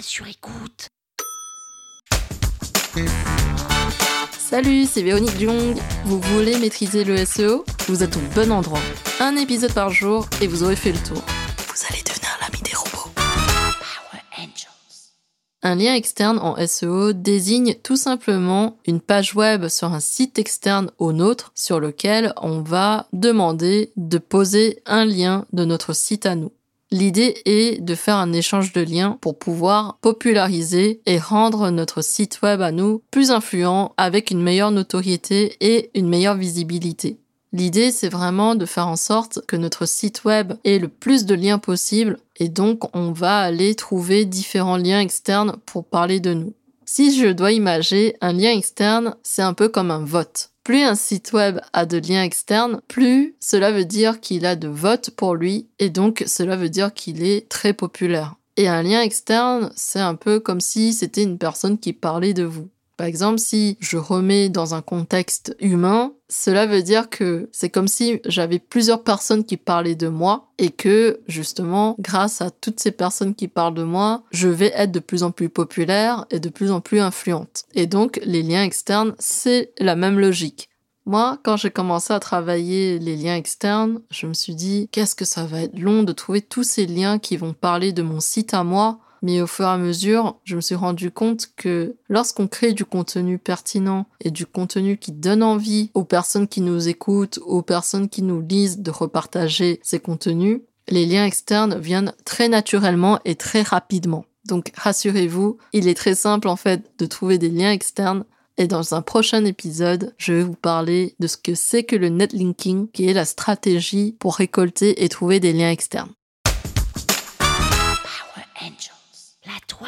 sur écoute. Salut, c'est Véronique Jung. Vous voulez maîtriser le SEO Vous êtes au bon endroit. Un épisode par jour et vous aurez fait le tour. Vous allez devenir l'ami des robots. Power Angels. Un lien externe en SEO désigne tout simplement une page web sur un site externe au nôtre sur lequel on va demander de poser un lien de notre site à nous. L'idée est de faire un échange de liens pour pouvoir populariser et rendre notre site web à nous plus influent avec une meilleure notoriété et une meilleure visibilité. L'idée, c'est vraiment de faire en sorte que notre site web ait le plus de liens possible et donc on va aller trouver différents liens externes pour parler de nous. Si je dois imager un lien externe, c'est un peu comme un vote. Plus un site web a de liens externes, plus cela veut dire qu'il a de votes pour lui et donc cela veut dire qu'il est très populaire. Et un lien externe, c'est un peu comme si c'était une personne qui parlait de vous. Par exemple, si je remets dans un contexte humain, cela veut dire que c'est comme si j'avais plusieurs personnes qui parlaient de moi et que justement, grâce à toutes ces personnes qui parlent de moi, je vais être de plus en plus populaire et de plus en plus influente. Et donc, les liens externes, c'est la même logique. Moi, quand j'ai commencé à travailler les liens externes, je me suis dit, qu'est-ce que ça va être long de trouver tous ces liens qui vont parler de mon site à moi mais au fur et à mesure, je me suis rendu compte que lorsqu'on crée du contenu pertinent et du contenu qui donne envie aux personnes qui nous écoutent, aux personnes qui nous lisent de repartager ces contenus, les liens externes viennent très naturellement et très rapidement. Donc rassurez-vous, il est très simple en fait de trouver des liens externes et dans un prochain épisode, je vais vous parler de ce que c'est que le netlinking, qui est la stratégie pour récolter et trouver des liens externes.